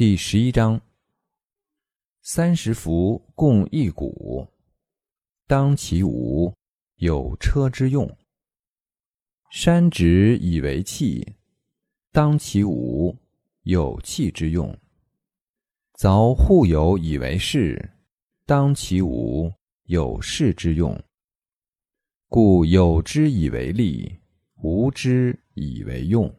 第十一章：三十辐共一毂，当其无，有车之用。山直以为器，当其无，有器之用。凿户有以为室，当其无，有室之用。故有之以为利，无之以为用。